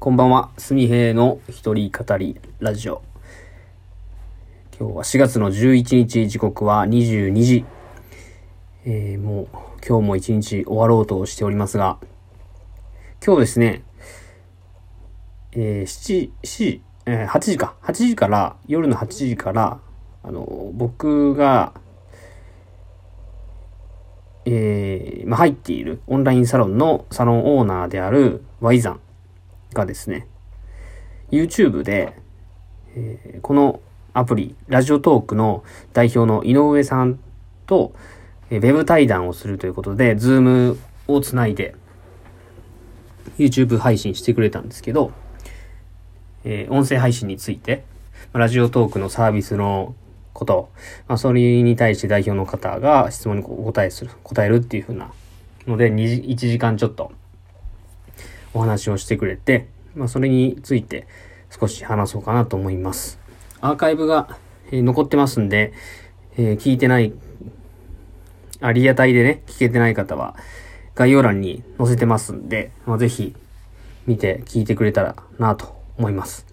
こんばんは。すみへいの一人語りラジオ。今日は4月の11日、時刻は22時。えー、もう今日も一日終わろうとしておりますが、今日ですね、えー、7、7、えー、8時か。8時から、夜の8時から、あの、僕が、えー、まあ、入っているオンラインサロンのサロンオーナーである Y ザンがですね、YouTube で、えー、このアプリ、ラジオトークの代表の井上さんと、えー、ウェブ対談をするということで、ズームをつないで、YouTube 配信してくれたんですけど、えー、音声配信について、ラジオトークのサービスのこと、まあ、それに対して代表の方が質問にお答えする、答えるっていう風なので、1時間ちょっとお話をしてくれて、まあ、それについて少し話そうかなと思います。アーカイブが、え、残ってますんで、えー、聞いてない、あ、リアタイでね、聞けてない方は、概要欄に載せてますんで、まあ、ぜひ、見て聞いてくれたらなと思います。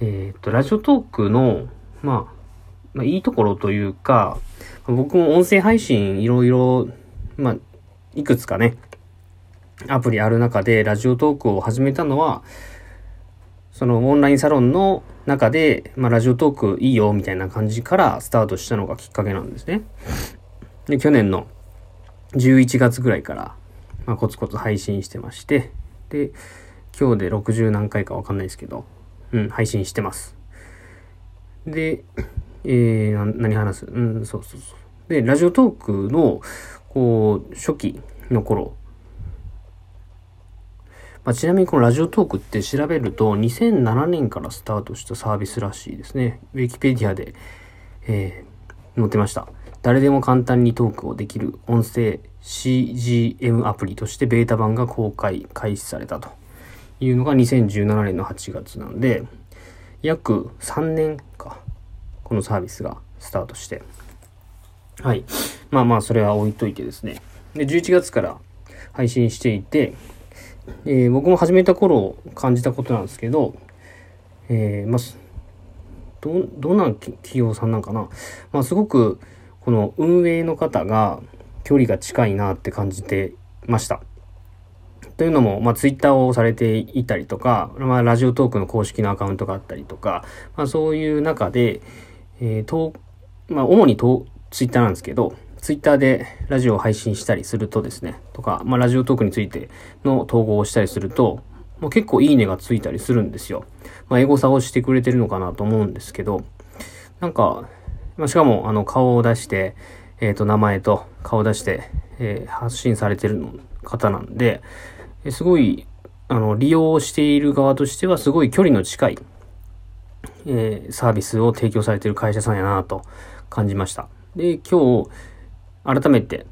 えっ、と、ラジオトークの、まあ、まあ、いいところというか、僕も音声配信いろいろ、まあ、いくつかね、アプリある中でラジオトークを始めたのは、そのオンラインサロンの中で、まあ、ラジオトークいいよみたいな感じからスタートしたのがきっかけなんですね。で、去年の11月ぐらいから、まあ、コツコツ配信してまして、で、今日で60何回かわかんないですけど、うん、配信してます。で、えー、何話す？うん、そうそうそう。で、ラジオトークの、こう、初期の頃まあ、ちなみにこのラジオトークって調べると2007年からスタートしたサービスらしいですね。ウィキペディアで、えー、載ってました。誰でも簡単にトークをできる音声 CGM アプリとしてベータ版が公開開始されたというのが2017年の8月なんで、約3年か、このサービスがスタートして。はい。まあまあ、それは置いといてですね。で、11月から配信していて、えー、僕も始めた頃感じたことなんですけど、えー、まあ、ど、どんな企業さんなんかな？まあ、すごく、この運営の方が距離が近いなって感じてました。というのも、まあ、ツイッターをされていたりとか、まあ、ラジオトークの公式のアカウントがあったりとか、まあ、そういう中で、えー、と、まあ、主にとツイッターなんですけど、ツイッターでラジオを配信したりするとですね、とか、まあ、ラジオトークについての統合をしたりすると、もう結構いいねがついたりするんですよ。まあ、エゴサをしてくれてるのかなと思うんですけど、なんか、まあ、しかも、あの、顔を出して、えっ、ー、と、名前と顔を出して、えー、発信されてる方なんで、えすごい、あの、利用している側としてはすごい距離の近い、えー、サービスを提供されてる会社さんやなと感じました。で、今日、改めて、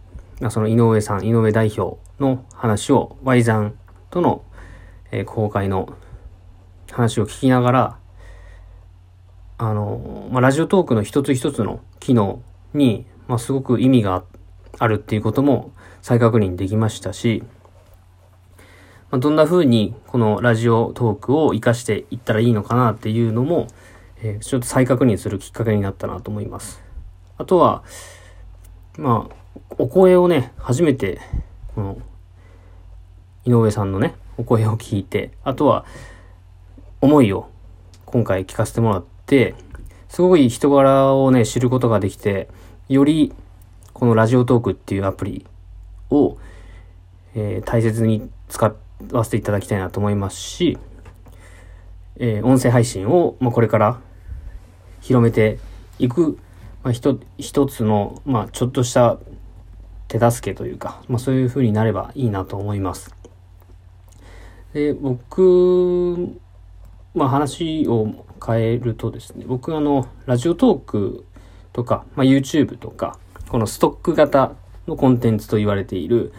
その井上さん、井上代表の話を Y ザンとの、えー、公開の話を聞きながら、あの、まあ、ラジオトークの一つ一つの機能に、まあ、すごく意味があるっていうことも再確認できましたし、まあ、どんな風にこのラジオトークを活かしていったらいいのかなっていうのも、えー、ちょっと再確認するきっかけになったなと思います。あとは、まあ、お声をね、初めて、この、井上さんのね、お声を聞いて、あとは、思いを今回聞かせてもらって、すごい人柄をね、知ることができて、より、このラジオトークっていうアプリを、えー、大切に使わせていただきたいなと思いますし、えー、音声配信を、まあ、これから広めていくまあ、一一つの、まあ、ちょっとした手助けというか、まあ、そういう風になればいいなと思います。で、僕、まあ、話を変えるとですね、僕あの、ラジオトークとか、まあ、YouTube とか、このストック型のコンテンツと言われている、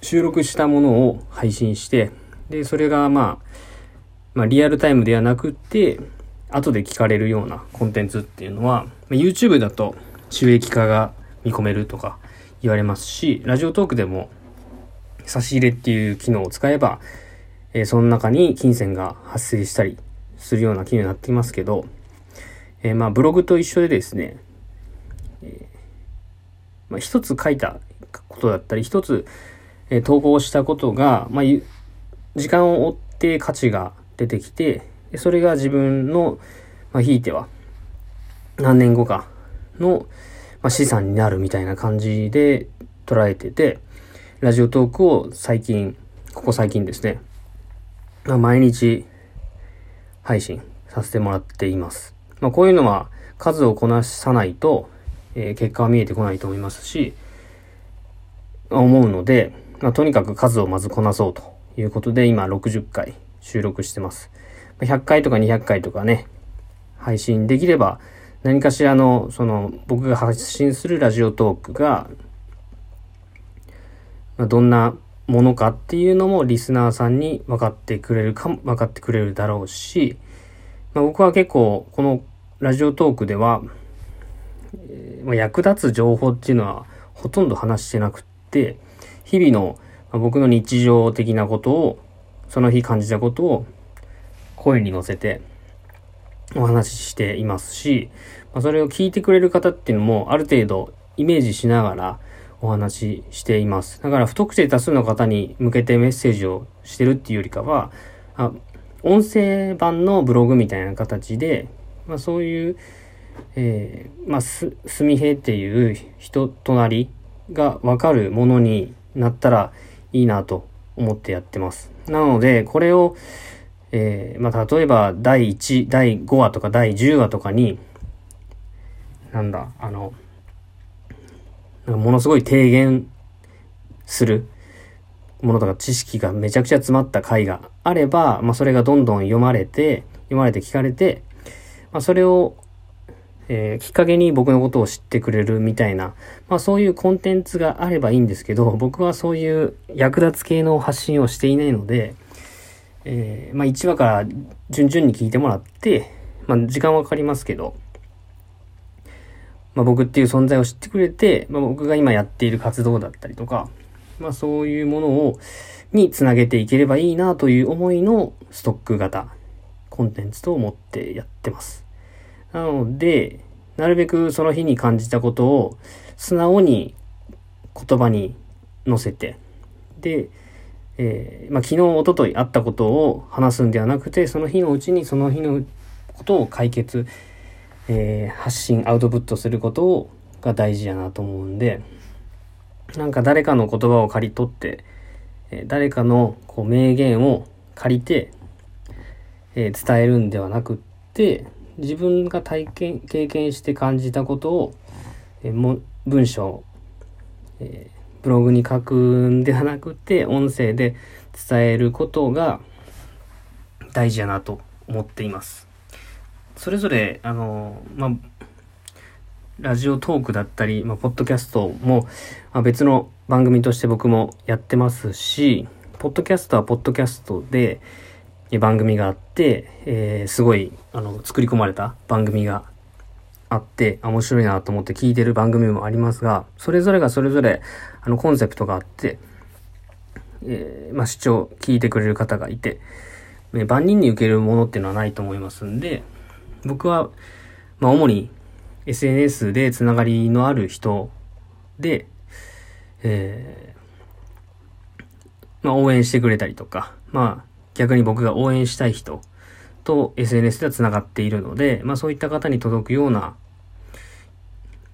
収録したものを配信して、で、それがまあ、まあ、リアルタイムではなくて、後で聞かれるようなコンテンツっていうのは、YouTube だと収益化が見込めるとか言われますし、ラジオトークでも差し入れっていう機能を使えば、えー、その中に金銭が発生したりするような機能になっていますけど、えー、まあブログと一緒でですね、えまあ、一つ書いたことだったり、一つ、えー、投稿したことが、まあ、時間を追って価値が出てきて、それが自分の、まあ、ひいては、何年後かの、まあ、資産になるみたいな感じで捉えてて、ラジオトークを最近、ここ最近ですね、まあ、毎日配信させてもらっています。まあ、こういうのは数をこなさないと、えー、結果は見えてこないと思いますし、ま思うので、まあ、とにかく数をまずこなそうということで、今60回収録してます。100回とか200回とかね、配信できれば、何かしらの、その、僕が発信するラジオトークが、どんなものかっていうのもリスナーさんに分かってくれるかも、分かってくれるだろうし、まあ、僕は結構、このラジオトークでは、まあ、役立つ情報っていうのはほとんど話してなくって、日々の、ま、僕の日常的なことを、その日感じたことを声に乗せてお話ししていますし、まあ、それを聞いてくれる方っていうのもある程度イメージしながらお話ししています。だから不特定多数の方に向けてメッセージをしてるっていうよりかは、あ音声版のブログみたいな形で、まあ、そういう、えー、まあ、す、すみへっていう人となりがわかるものになったらいいなと思ってやってます。なので、これを、えー、まあ、例えば、第1、第5話とか第10話とかに、なんだ、あの、ものすごい提言するものとか知識がめちゃくちゃ詰まった回があれば、まあ、それがどんどん読まれて、読まれて聞かれて、まあ、それを、えー、きっかけに僕のことを知ってくれるみたいな、まあ、そういうコンテンツがあればいいんですけど、僕はそういう役立つ系の発信をしていないので、えー、まあ、1話から順々に聞いてもらって、まあ、時間はかかりますけど、まあ、僕っていう存在を知ってくれて、まあ、僕が今やっている活動だったりとか、まあ、そういうものを、につなげていければいいなという思いのストック型コンテンツと思ってやってます。なので、なるべくその日に感じたことを素直に言葉に乗せて、で、えー、まあ、昨日、おとといあったことを話すんではなくて、その日のうちにその日のことを解決、えー、発信、アウトプットすることをが大事やなと思うんで、なんか誰かの言葉を借り取って、えー、誰かのこう名言を借りて、え、伝えるんではなくって、自分が体験、経験して感じたことを、えー、も文章、えーブログに書くんではなくて、音声で伝えることが大事やなと思っています。それぞれ、あの、まあ、ラジオトークだったり、まあ、ポッドキャストも、まあ、別の番組として僕もやってますし、ポッドキャストはポッドキャストで番組があって、えー、すごい、あの、作り込まれた番組があって、面白いなと思って聞いてる番組もありますが、それぞれがそれぞれ、あの、コンセプトがあって、えー、まあ、視聴、聞いてくれる方がいて、万人に受けるものっていうのはないと思いますんで、僕は、まあ、主に SNS でつながりのある人で、えー、まあ、応援してくれたりとか、まあ、逆に僕が応援したい人と SNS では繋がっているので、まあそういった方に届くような、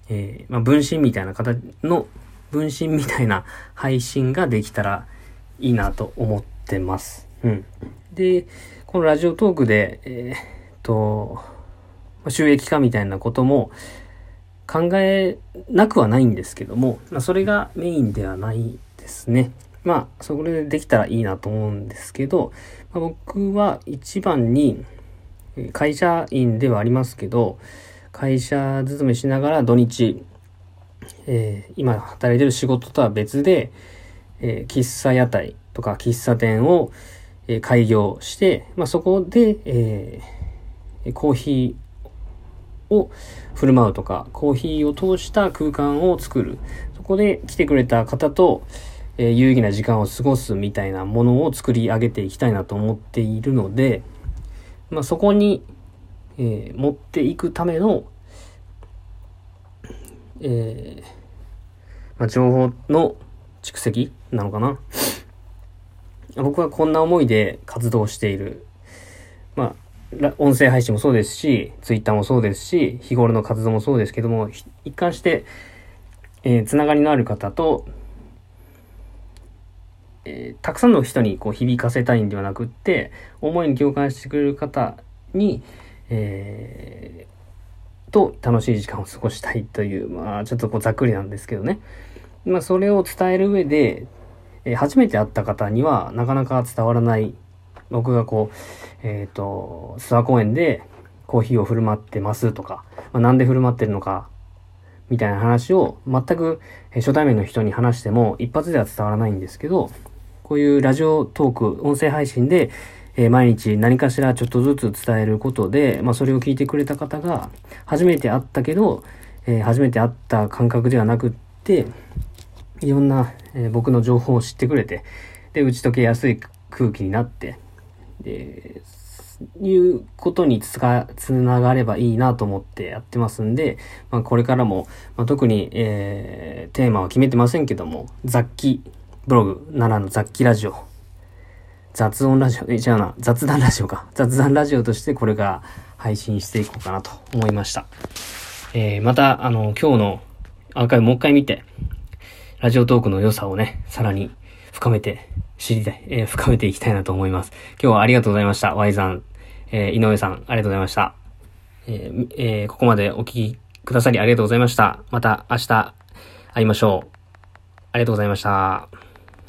えー、まあ分身みたいな形の、分身みたいな配信ができたらいいなと思ってます。うん。で、このラジオトークで、えー、っと、収益化みたいなことも考えなくはないんですけども、まあ、それがメインではないですね。まあ、それでできたらいいなと思うんですけど、まあ、僕は一番に、会社員ではありますけど、会社勤めしながら土日、えー、今働いてる仕事とは別で、えー、喫茶屋台とか喫茶店を、えー、開業して、まあ、そこで、えー、コーヒーを振る舞うとか、コーヒーを通した空間を作る。そこで来てくれた方と、えー、有意義な時間を過ごすみたいなものを作り上げていきたいなと思っているので、まあ、そこに、えー、持っていくための、えー、まあ、情報の蓄積なのかな。僕はこんな思いで活動している。まあ、音声配信もそうですし、ツイッターもそうですし、日頃の活動もそうですけども、一貫して、えー、つながりのある方と、えー、たくさんの人にこう響かせたいんではなくって、思いに共感してくれる方に、えー、と楽しい時間を過ごしたいという、まあちょっとこうざっくりなんですけどね。まあそれを伝える上で、えー、初めて会った方にはなかなか伝わらない、僕がこう、えっ、ー、と、諏訪公園でコーヒーを振る舞ってますとか、まあ、なんで振る舞ってるのか、みたいな話を全く初対面の人に話しても一発では伝わらないんですけど、こういうラジオトーク、音声配信で、えー、毎日何かしらちょっとずつ伝えることで、まあそれを聞いてくれた方が、初めて会ったけど、えー、初めて会った感覚ではなくって、いろんな、えー、僕の情報を知ってくれて、で、打ち解けやすい空気になって、で、いうことにつか、つながればいいなと思ってやってますんで、まあこれからも、まあ、特に、えー、テーマは決めてませんけども、雑記ブログ、奈良の雑記ラジオ、雑音ラジオ、え、違うな、雑談ラジオか。雑談ラジオとしてこれから配信していこうかなと思いました。えー、また、あの、今日のアーカイブもう一回見て、ラジオトークの良さをね、さらに深めて知りたい、えー、深めていきたいなと思います。今日はありがとうございました。Y さん、えー、井上さん、ありがとうございました。えー、えー、ここまでお聞きくださりありがとうございました。また明日会いましょう。ありがとうございました。